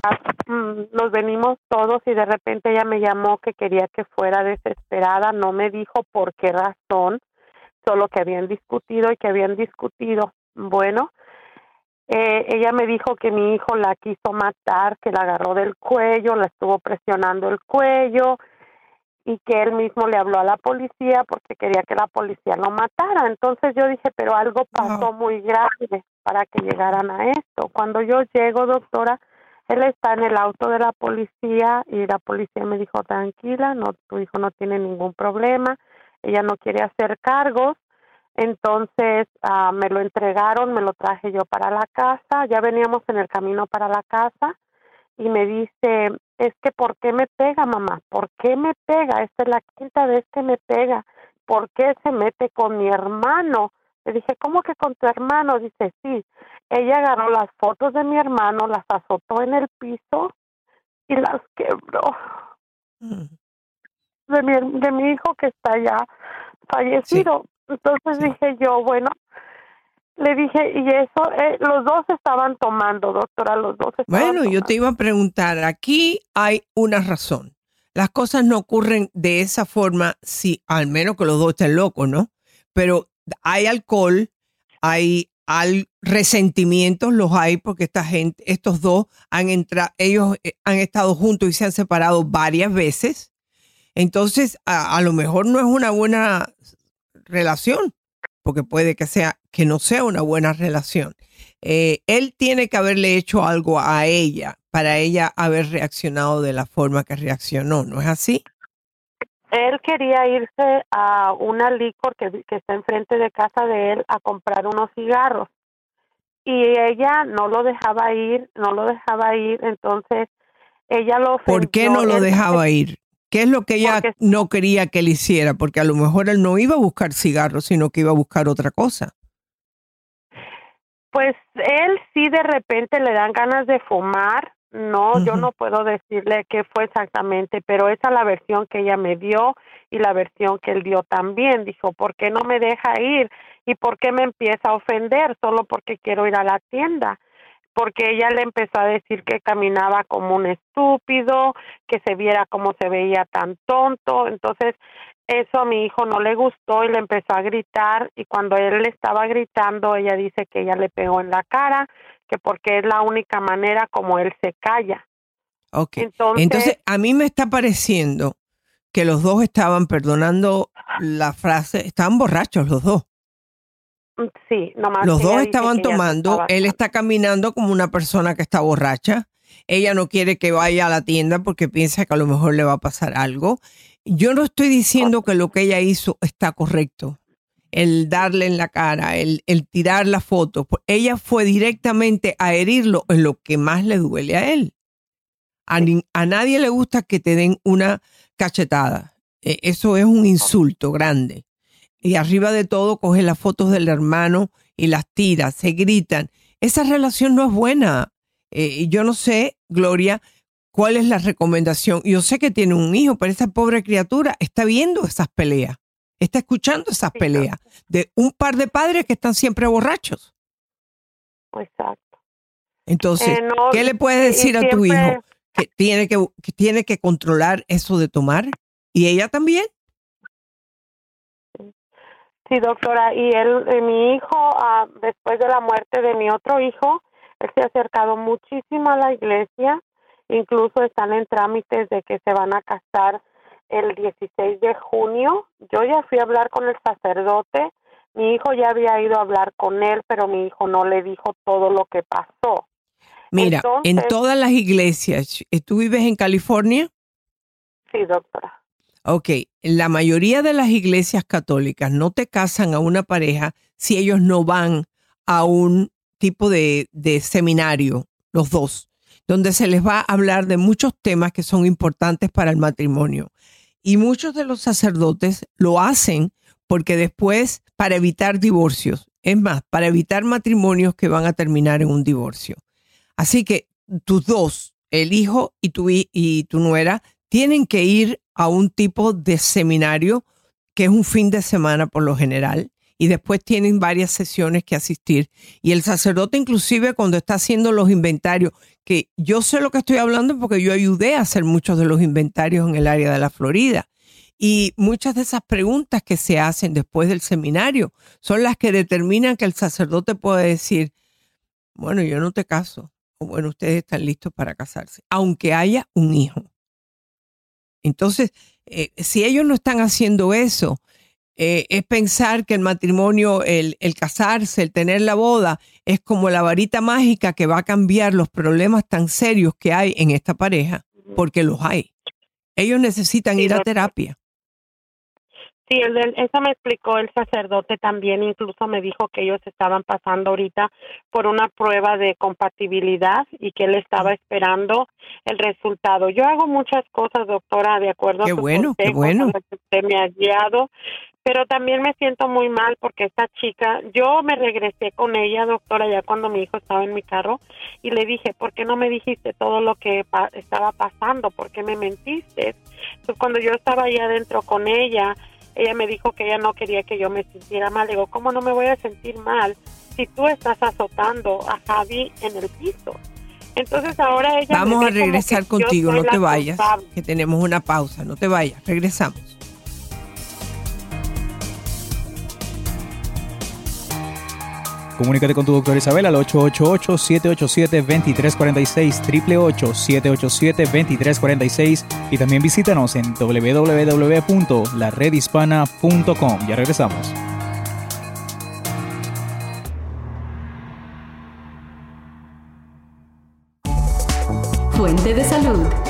mm, nos venimos todos y de repente ella me llamó que quería que fuera desesperada, no me dijo por qué razón, solo que habían discutido y que habían discutido. Bueno, eh, ella me dijo que mi hijo la quiso matar, que la agarró del cuello, la estuvo presionando el cuello y que él mismo le habló a la policía porque quería que la policía lo matara. Entonces yo dije, pero algo pasó muy grave para que llegaran a esto. Cuando yo llego, doctora, él está en el auto de la policía y la policía me dijo, tranquila, no, tu hijo no tiene ningún problema, ella no quiere hacer cargos. Entonces ah, me lo entregaron, me lo traje yo para la casa, ya veníamos en el camino para la casa y me dice, es que ¿por qué me pega mamá? ¿Por qué me pega? Esta es la quinta vez que me pega. ¿Por qué se mete con mi hermano? Le dije, ¿cómo que con tu hermano? Dice, sí. Ella agarró las fotos de mi hermano, las azotó en el piso y las quebró. Mm. De, mi, de mi hijo que está ya fallecido. Entonces dije yo, bueno, le dije, y eso, eh, los dos estaban tomando, doctora, los dos estaban Bueno, yo te iba a preguntar, aquí hay una razón. Las cosas no ocurren de esa forma si al menos que los dos estén locos, ¿no? Pero hay alcohol, hay, hay resentimientos, los hay porque esta gente, estos dos han entrado, ellos eh, han estado juntos y se han separado varias veces. Entonces, a, a lo mejor no es una buena relación, porque puede que sea que no sea una buena relación. Eh, él tiene que haberle hecho algo a ella para ella haber reaccionado de la forma que reaccionó, ¿no es así? Él quería irse a una licor que, que está enfrente de casa de él a comprar unos cigarros. y ella no lo dejaba ir, no lo dejaba ir, entonces ella lo ¿Por qué no lo dejaba ir? ¿Qué es lo que ella no quería que él hiciera? Porque a lo mejor él no iba a buscar cigarros, sino que iba a buscar otra cosa. Pues él sí de repente le dan ganas de fumar. No, yo no puedo decirle qué fue exactamente, pero esa es la versión que ella me dio y la versión que él dio también. Dijo, ¿por qué no me deja ir? ¿Y por qué me empieza a ofender solo porque quiero ir a la tienda? Porque ella le empezó a decir que caminaba como un estúpido, que se viera como se veía tan tonto. Entonces, eso a mi hijo no le gustó y le empezó a gritar y cuando él le estaba gritando, ella dice que ella le pegó en la cara, que porque es la única manera como él se calla. Ok. Entonces a mí me está pareciendo que los dos estaban perdonando la frase, estaban borrachos los dos. Sí, nomás. Los dos estaban tomando, él está caminando como una persona que está borracha. Ella no quiere que vaya a la tienda porque piensa que a lo mejor le va a pasar algo. Yo no estoy diciendo que lo que ella hizo está correcto. El darle en la cara, el, el tirar la foto. Pues ella fue directamente a herirlo en lo que más le duele a él. A, a nadie le gusta que te den una cachetada. E, eso es un insulto grande. Y arriba de todo coge las fotos del hermano y las tira, se gritan. Esa relación no es buena. Eh, yo no sé, Gloria, cuál es la recomendación. Yo sé que tiene un hijo, pero esa pobre criatura está viendo esas peleas, está escuchando esas peleas de un par de padres que están siempre borrachos. Exacto. Entonces, eh, ¿qué le puedes decir a tu hijo? que tiene que, tiene que controlar eso de tomar y ella también. Sí, doctora, y él, eh, mi hijo, ah, después de la muerte de mi otro hijo, él se ha acercado muchísimo a la iglesia, incluso están en trámites de que se van a casar el 16 de junio. Yo ya fui a hablar con el sacerdote, mi hijo ya había ido a hablar con él, pero mi hijo no le dijo todo lo que pasó. Mira, en todas las iglesias, ¿tú vives en California? Sí, doctora. Ok, la mayoría de las iglesias católicas no te casan a una pareja si ellos no van a un tipo de, de seminario, los dos, donde se les va a hablar de muchos temas que son importantes para el matrimonio. Y muchos de los sacerdotes lo hacen porque después, para evitar divorcios, es más, para evitar matrimonios que van a terminar en un divorcio. Así que tus dos, el hijo y tu, y tu nuera, tienen que ir a un tipo de seminario que es un fin de semana por lo general y después tienen varias sesiones que asistir. Y el sacerdote inclusive cuando está haciendo los inventarios, que yo sé lo que estoy hablando porque yo ayudé a hacer muchos de los inventarios en el área de la Florida. Y muchas de esas preguntas que se hacen después del seminario son las que determinan que el sacerdote puede decir, bueno, yo no te caso, bueno, ustedes están listos para casarse, aunque haya un hijo. Entonces, eh, si ellos no están haciendo eso, eh, es pensar que el matrimonio, el, el, casarse, el tener la boda, es como la varita mágica que va a cambiar los problemas tan serios que hay en esta pareja, porque los hay. Ellos necesitan ir a terapia. Sí, eso me explicó el sacerdote también, incluso me dijo que ellos estaban pasando ahorita por una prueba de compatibilidad y que él estaba esperando el resultado. Yo hago muchas cosas, doctora, de acuerdo qué a bueno, qué bueno. que usted me ha guiado, pero también me siento muy mal porque esta chica, yo me regresé con ella, doctora, ya cuando mi hijo estaba en mi carro y le dije, ¿por qué no me dijiste todo lo que estaba pasando? ¿Por qué me mentiste? Pues cuando yo estaba ahí adentro con ella, ella me dijo que ella no quería que yo me sintiera mal. Digo, ¿cómo no me voy a sentir mal si tú estás azotando a Javi en el piso? Entonces ahora ella... Vamos a regresar contigo, no te vayas, que tenemos una pausa, no te vayas, regresamos. Comunícate con tu doctor Isabel al 888-787-2346, 888-787-2346 y también visítanos en www.laredhispana.com. Ya regresamos. Fuente de salud.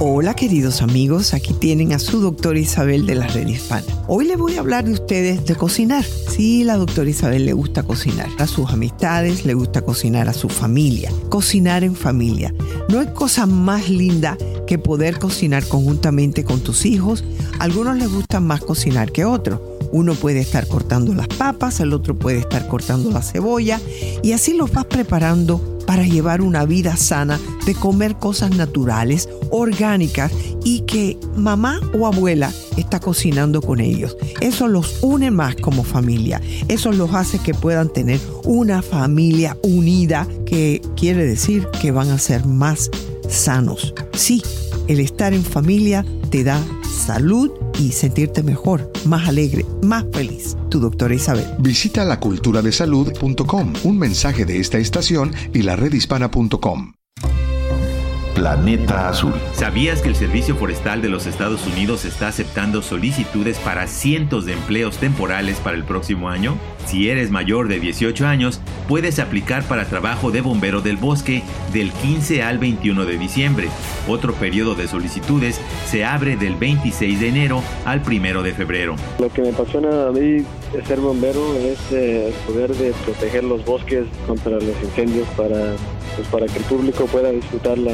Hola queridos amigos, aquí tienen a su doctora Isabel de la Red Hispana. Hoy les voy a hablar de ustedes de cocinar. Sí, la doctora Isabel le gusta cocinar a sus amistades, le gusta cocinar a su familia, cocinar en familia. No hay cosa más linda que poder cocinar conjuntamente con tus hijos. algunos les gusta más cocinar que otros. Uno puede estar cortando las papas, el otro puede estar cortando la cebolla y así los vas preparando para llevar una vida sana, de comer cosas naturales, orgánicas y que mamá o abuela está cocinando con ellos. Eso los une más como familia. Eso los hace que puedan tener una familia unida, que quiere decir que van a ser más sanos. Sí, el estar en familia te da salud y sentirte mejor, más alegre, más feliz. Tu doctora Isabel. Visita laculturadesalud.com, un mensaje de esta estación y la redhispana.com. Planeta Azul. ¿Sabías que el Servicio Forestal de los Estados Unidos está aceptando solicitudes para cientos de empleos temporales para el próximo año? Si eres mayor de 18 años, puedes aplicar para trabajo de bombero del bosque del 15 al 21 de diciembre. Otro periodo de solicitudes se abre del 26 de enero al 1 de febrero. Lo que me apasiona a mí de ser bombero es el poder de proteger los bosques contra los incendios para, pues, para que el público pueda disfrutar la,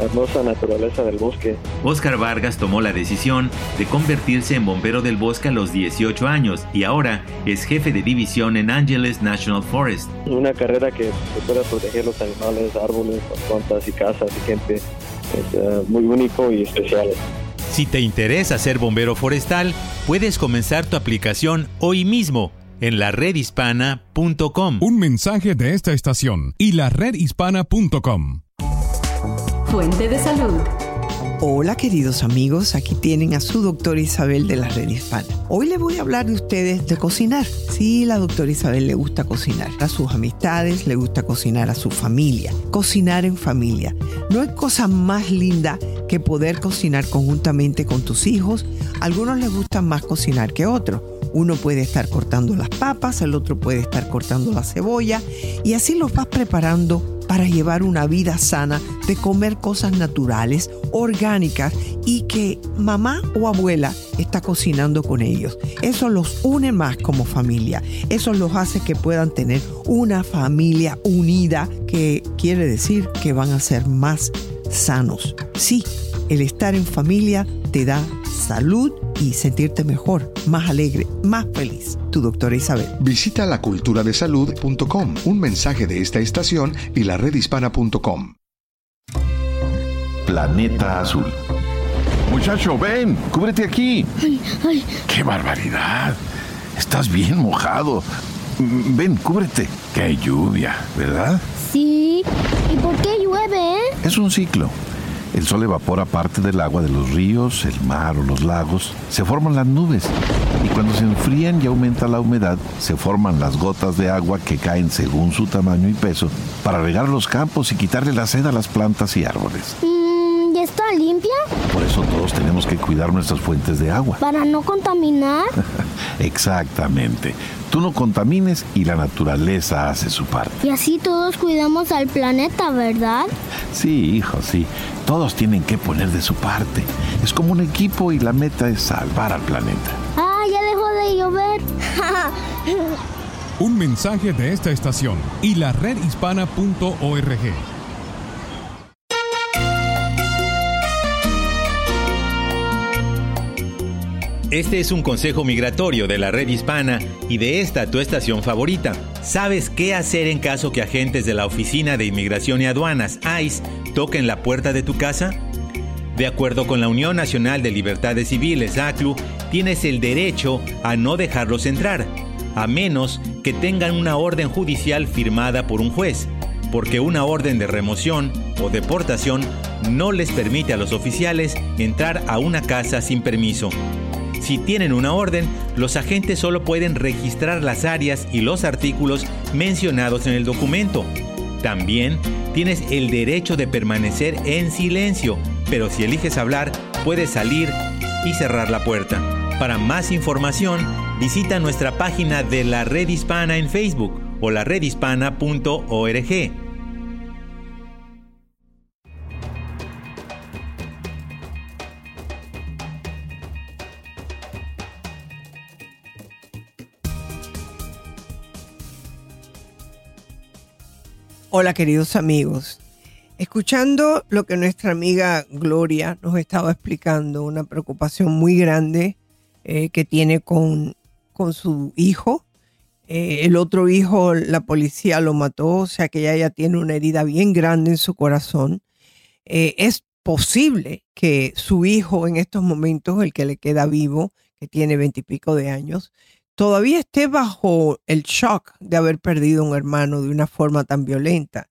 hermosa naturaleza del bosque. Oscar Vargas tomó la decisión de convertirse en bombero del bosque a los 18 años y ahora es jefe de división en Angeles National Forest. Una carrera que, pueda proteger los animales, árboles, plantas y casas y gente es eh, muy único y especial. Si te interesa ser bombero forestal, puedes comenzar tu aplicación hoy mismo en la redhispana.com. Un mensaje de esta estación y la redhispana.com. Fuente de salud. Hola queridos amigos, aquí tienen a su doctora Isabel de la Red Hispana. Hoy les voy a hablar de ustedes de cocinar. Sí, la doctora Isabel le gusta cocinar a sus amistades, le gusta cocinar a su familia, cocinar en familia. No hay cosa más linda que poder cocinar conjuntamente con tus hijos. algunos les gusta más cocinar que otros. Uno puede estar cortando las papas, el otro puede estar cortando la cebolla y así los vas preparando para llevar una vida sana, de comer cosas naturales, orgánicas y que mamá o abuela está cocinando con ellos. Eso los une más como familia. Eso los hace que puedan tener una familia unida, que quiere decir que van a ser más sanos. Sí, el estar en familia te da salud y sentirte mejor, más alegre, más feliz. Tu doctora Isabel. Visita laculturadesalud.com, un mensaje de esta estación y la redhispana.com. Planeta Azul. Muchacho, ven, cúbrete aquí. ¡Qué barbaridad! Estás bien mojado. Ven, cúbrete. ¡Qué lluvia, ¿verdad? Sí. ¿Y por qué llueve? Eh? Es un ciclo. El sol evapora parte del agua de los ríos, el mar o los lagos. Se forman las nubes. Y cuando se enfrían y aumenta la humedad, se forman las gotas de agua que caen según su tamaño y peso para regar los campos y quitarle la sed a las plantas y árboles. Mm, ¿Y está limpia? Por eso todos tenemos que cuidar nuestras fuentes de agua. ¿Para no contaminar? [LAUGHS] Exactamente. Tú no contamines y la naturaleza hace su parte. Y así todos cuidamos al planeta, ¿verdad? Sí, hijo, sí. Todos tienen que poner de su parte. Es como un equipo y la meta es salvar al planeta. Ah, ya dejó de llover. [LAUGHS] un mensaje de esta estación y la redhispana.org. Este es un consejo migratorio de la red hispana y de esta tu estación favorita. ¿Sabes qué hacer en caso que agentes de la Oficina de Inmigración y Aduanas, ICE, toquen la puerta de tu casa? De acuerdo con la Unión Nacional de Libertades Civiles, ACLU, tienes el derecho a no dejarlos entrar, a menos que tengan una orden judicial firmada por un juez, porque una orden de remoción o deportación no les permite a los oficiales entrar a una casa sin permiso. Si tienen una orden, los agentes solo pueden registrar las áreas y los artículos mencionados en el documento. También tienes el derecho de permanecer en silencio, pero si eliges hablar, puedes salir y cerrar la puerta. Para más información, visita nuestra página de la Red Hispana en Facebook o la Hola queridos amigos. Escuchando lo que nuestra amiga Gloria nos estaba explicando, una preocupación muy grande eh, que tiene con, con su hijo. Eh, el otro hijo, la policía lo mató, o sea que ella ya tiene una herida bien grande en su corazón. Eh, es posible que su hijo en estos momentos, el que le queda vivo, que tiene veintipico de años, todavía esté bajo el shock de haber perdido un hermano de una forma tan violenta.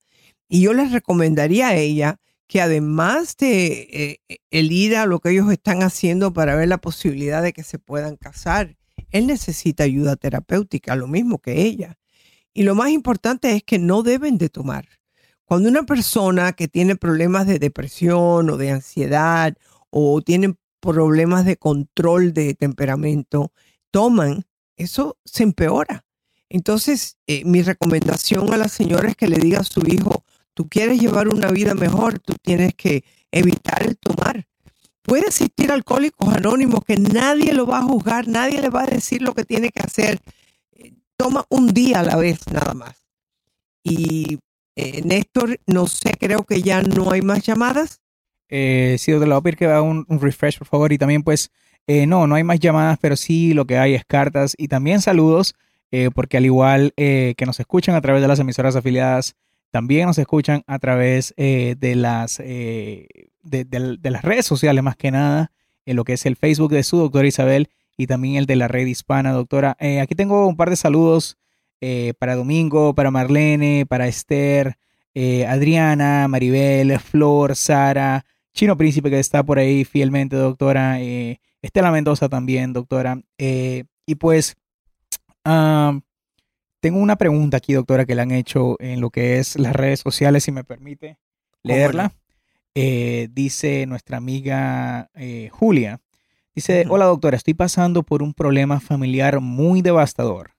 Y yo les recomendaría a ella que además de eh, el ir a lo que ellos están haciendo para ver la posibilidad de que se puedan casar, él necesita ayuda terapéutica, lo mismo que ella. Y lo más importante es que no deben de tomar. Cuando una persona que tiene problemas de depresión o de ansiedad o tienen problemas de control de temperamento, toman, eso se empeora. Entonces, eh, mi recomendación a la señora es que le diga a su hijo, tú quieres llevar una vida mejor, tú tienes que evitar el tomar. Puede existir alcohólicos anónimos que nadie lo va a juzgar, nadie le va a decir lo que tiene que hacer. Eh, toma un día a la vez nada más. Y eh, Néstor, no sé, creo que ya no hay más llamadas. Eh, sí, doctor, le voy a pedir que haga un, un, refresh, por favor. Y también, pues, eh, no, no hay más llamadas, pero sí lo que hay es cartas y también saludos, eh, porque al igual eh, que nos escuchan a través de las emisoras afiliadas, también nos escuchan a través eh, de, las, de, las redes sociales, más que nada, en lo que es el Facebook de su doctora Isabel y también el de la red hispana, doctora. Aquí tengo un par de saludos para Domingo, para Marlene, para Esther, Adriana, Maribel, Flor, Sara, Chino Príncipe que está por ahí fielmente, doctora. Estela Mendoza también, doctora. y pues... Um, [TSK] tengo una pregunta aquí, doctora, que le han hecho en lo que es las redes sociales, si me permite leerla. Eh, dice nuestra amiga eh, Julia. Dice, uh -huh. hola doctora, estoy pasando por un problema familiar muy devastador.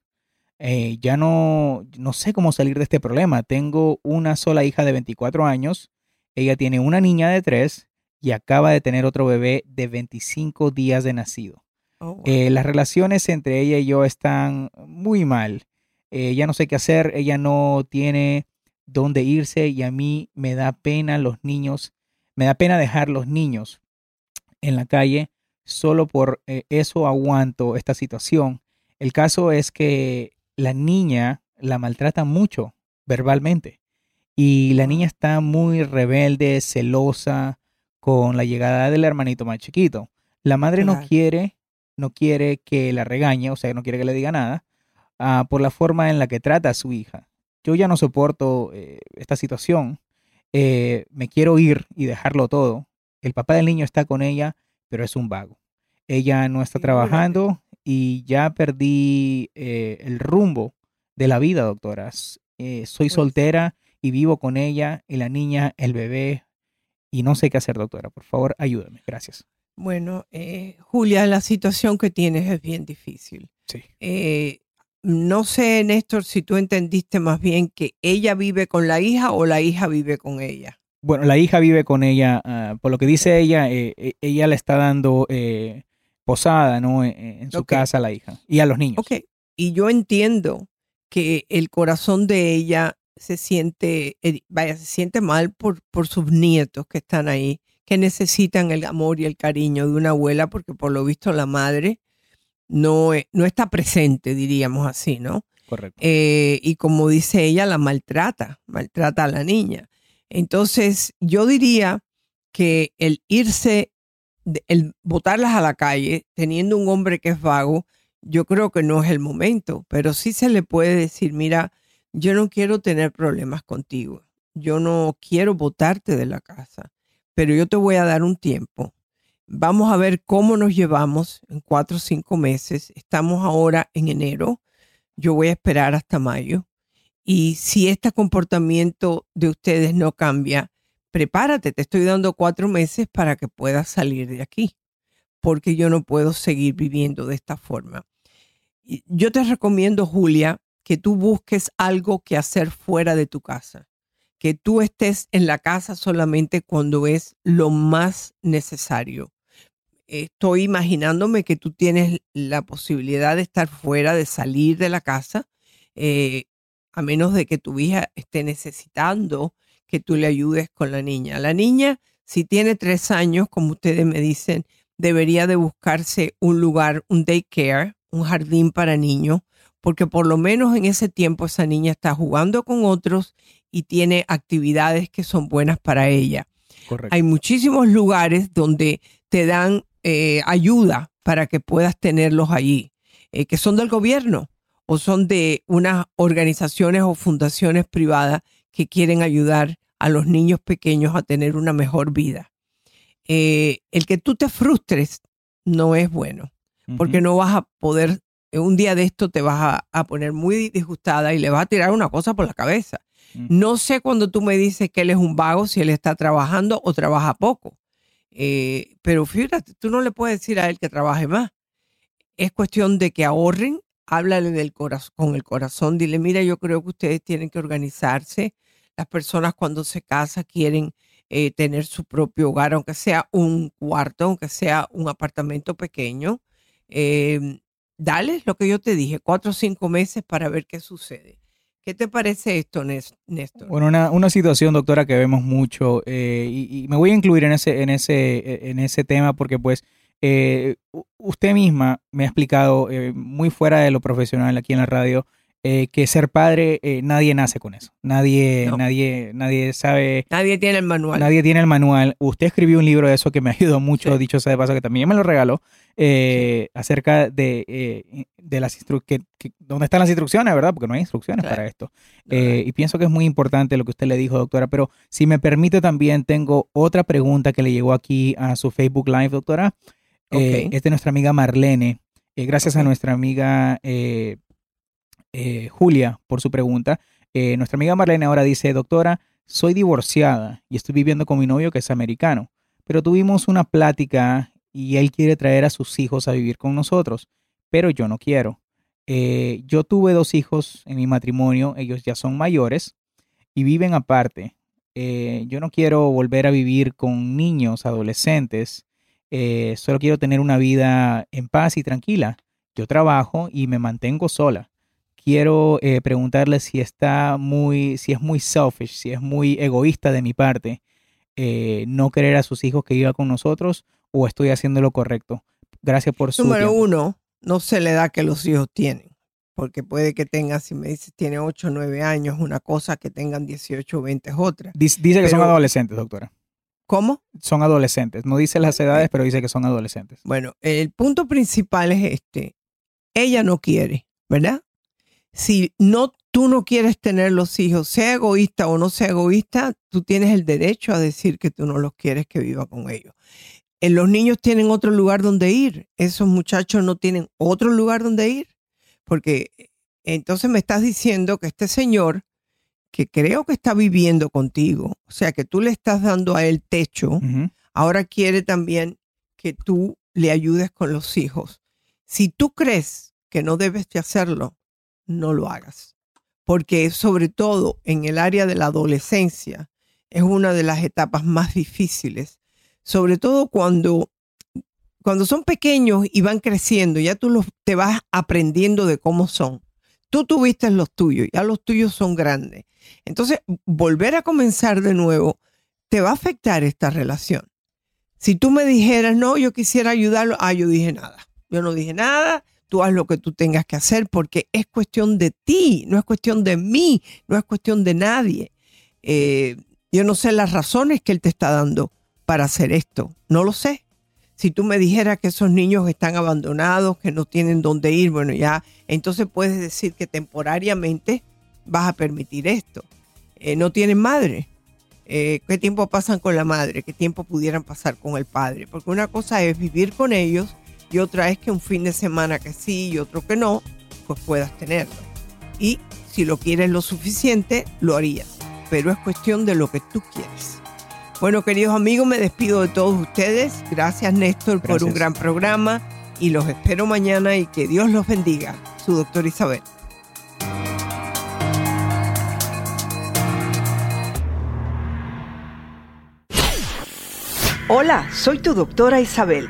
Eh, ya no, no sé cómo salir de este problema. Tengo una sola hija de 24 años. Ella tiene una niña de 3 y acaba de tener otro bebé de 25 días de nacido. Oh, wow. las relaciones entre ella y yo están muy mal eh, ya no sé qué hacer, ella no tiene dónde irse y a mí me da pena los niños, me da pena dejar los niños en la calle, solo por eh, eso aguanto esta situación. El caso es que la niña la maltrata mucho verbalmente y la niña está muy rebelde, celosa con la llegada del hermanito más chiquito. La madre claro. no quiere, no quiere que la regañe, o sea, no quiere que le diga nada, uh, por la forma en la que trata a su hija. Yo ya no soporto eh, esta situación. Eh, me quiero ir y dejarlo todo. El papá del niño está con ella, pero es un vago. Ella no está trabajando y ya perdí eh, el rumbo de la vida, doctoras. Soy soltera y vivo con ella y la niña, el bebé, y no sé qué hacer, doctora. Por favor, ayúdame. Gracias. Bueno, eh, Julia, la situación que tienes es bien difícil. Sí. Eh, no sé, Néstor, si tú entendiste más bien que ella vive con la hija o la hija vive con ella. Bueno, la hija vive con ella, uh, por lo que dice ella, eh, ella le está dando posada, ¿no? En, en su okay. casa a la hija y a los niños. Ok, y yo entiendo que el corazón de ella se siente, eh, vaya, se siente mal por, por sus nietos que están ahí, que necesitan el amor y el cariño de una abuela, porque por lo visto la madre no, no está presente, diríamos así, ¿no? Correcto. Eh, y como dice ella, la maltrata, maltrata a la niña. Entonces, yo diría que el irse, el botarlas a la calle, teniendo un hombre que es vago, yo creo que no es el momento, pero sí se le puede decir, mira, yo no quiero tener problemas contigo, yo no quiero botarte de la casa, pero yo te voy a dar un tiempo Vamos a ver cómo nos llevamos en cuatro o cinco meses. Estamos ahora en enero. Yo voy a esperar hasta mayo. Y si este comportamiento de ustedes no cambia, prepárate. Te estoy dando cuatro meses para que puedas salir de aquí. Porque yo no puedo seguir viviendo de esta forma. Yo te recomiendo, Julia, que tú busques algo que hacer fuera de tu casa que tú estés en la casa solamente cuando es lo más necesario estoy imaginándome que tú tienes la posibilidad de estar fuera, de salir de la casa. Eh, a menos de que tu hija esté necesitando que tú le ayudes con la niña. La niña, si tiene tres años, como ustedes me dicen, debería de buscarse un lugar, un daycare, un jardín para niños, porque por lo menos en ese tiempo esa niña está jugando con otros y tiene actividades que son buenas para ella. Hay muchísimos lugares donde te dan eh, ayuda para que puedas tenerlos allí, eh, que son del gobierno o son de unas organizaciones o fundaciones privadas que quieren ayudar a los niños pequeños a tener una mejor vida. Eh, el que tú te frustres no es bueno, porque no vas a poder, un día de esto te vas a, poner muy disgustada y le vas a tirar una cosa por la cabeza. No sé cuando tú me dices que él es un vago, si él está trabajando o trabaja poco. Eh, pero fíjate, tú no le puedes decir a él que trabaje más. Es cuestión de que ahorren, háblale del corazón, con el corazón, dile, mira, yo creo que ustedes tienen que organizarse. Las personas cuando se casan quieren eh, tener su propio hogar, aunque sea un cuarto, aunque sea un apartamento pequeño. Eh, dale lo que yo te dije, cuatro o cinco meses para ver qué sucede. ¿Qué te parece esto, Néstor? Bueno, una, situación, doctora, que vemos mucho, eh, y, me voy a incluir en ese, en ese, e, en ese tema porque pues eh, usted misma me ha explicado eh, muy fuera de lo profesional aquí en la radio eh, que ser padre eh, nadie nace con eso. Nadie, nadie, nadie sabe. Nadie tiene el manual. Nadie tiene el manual. Usted escribió un libro de eso que me [LAUGHS] ayudó mucho, dicho sea de paso, que también me lo regaló, eh, acerca de, de las instrucciones, dónde están las instrucciones, ¿verdad? Porque no hay instrucciones para esto. y pienso que es muy importante lo que usted le dijo, doctora. Pero si me permite también, tengo otra pregunta que le llegó aquí a su Facebook Live, doctora. es de nuestra amiga Marlene. gracias a nuestra amiga eh, Julia por su pregunta. Eh, nuestra amiga Marlene ahora dice, doctora, soy divorciada y estoy viviendo con mi novio que es americano, pero tuvimos una plática y él quiere traer a sus hijos a vivir con nosotros, pero yo no quiero. Eh, yo tuve dos hijos en mi matrimonio, ellos ya son mayores y viven aparte. yo no quiero volver a vivir con niños, adolescentes, solo quiero tener una vida en paz y tranquila. Yo trabajo y me mantengo sola quiero eh, preguntarle si está muy, si es muy selfish, si es muy egoísta de mi parte, eh, no querer a sus hijos que viva con nosotros o estoy haciendo lo correcto. Gracias por su Número uno, no se le da que los hijos tienen, porque puede que tenga, si me dices, tiene 8 o 9 años, una cosa, que tengan 18 o 20 es otra. Dice, que son adolescentes, doctora. ¿Cómo? Son adolescentes. No dice las edades, pero dice que son adolescentes. Bueno, el punto principal es este. Ella no quiere, ¿verdad? Si no tú no quieres tener los hijos, sea egoísta o no sea egoísta, tú tienes el derecho a decir que tú no los quieres que viva con ellos. En los niños tienen otro lugar donde ir, esos muchachos no tienen otro lugar donde ir, porque eh, entonces me estás diciendo que este señor que creo que está viviendo contigo, o sea, que tú le estás dando a él techo, ahora quiere también que tú le ayudes con los hijos. Si tú crees que no debes de hacerlo, no lo hagas. Porque sobre todo en el área de la adolescencia es una de las etapas más difíciles. Sobre todo cuando, cuando son pequeños y van creciendo, ya tú los, te vas aprendiendo de cómo son. Tú tuviste los tuyos, ya los tuyos son grandes. Entonces, volver a comenzar de nuevo te va a afectar esta relación. Si tú me dijeras, no, yo quisiera ayudarlo, ah, yo dije nada. Yo no dije nada, tú haz lo que tú tengas que hacer porque es cuestión de ti, no es cuestión de mí, no es cuestión de nadie. Eh, yo no sé las razones que él te está dando para hacer esto, no lo sé. Si tú me dijeras que esos niños están abandonados, que no tienen dónde ir, bueno, ya, entonces puedes decir que temporariamente vas a permitir esto. Eh, no tienen madre. Eh, ¿Qué tiempo pasan con la madre? ¿Qué tiempo pudieran pasar con el padre? Porque una cosa es vivir con ellos y otra es que un fin de semana que sí y otro que no, pues puedas tenerlo. Y si lo quieres lo suficiente, lo harías. Pero es cuestión de lo que tú quieres. Bueno, queridos amigos, me despido de todos ustedes. Gracias, Néstor, por un gran programa y los espero mañana y que Dios los bendiga. Su doctor Isabel. Hola, soy tu doctora Isabel.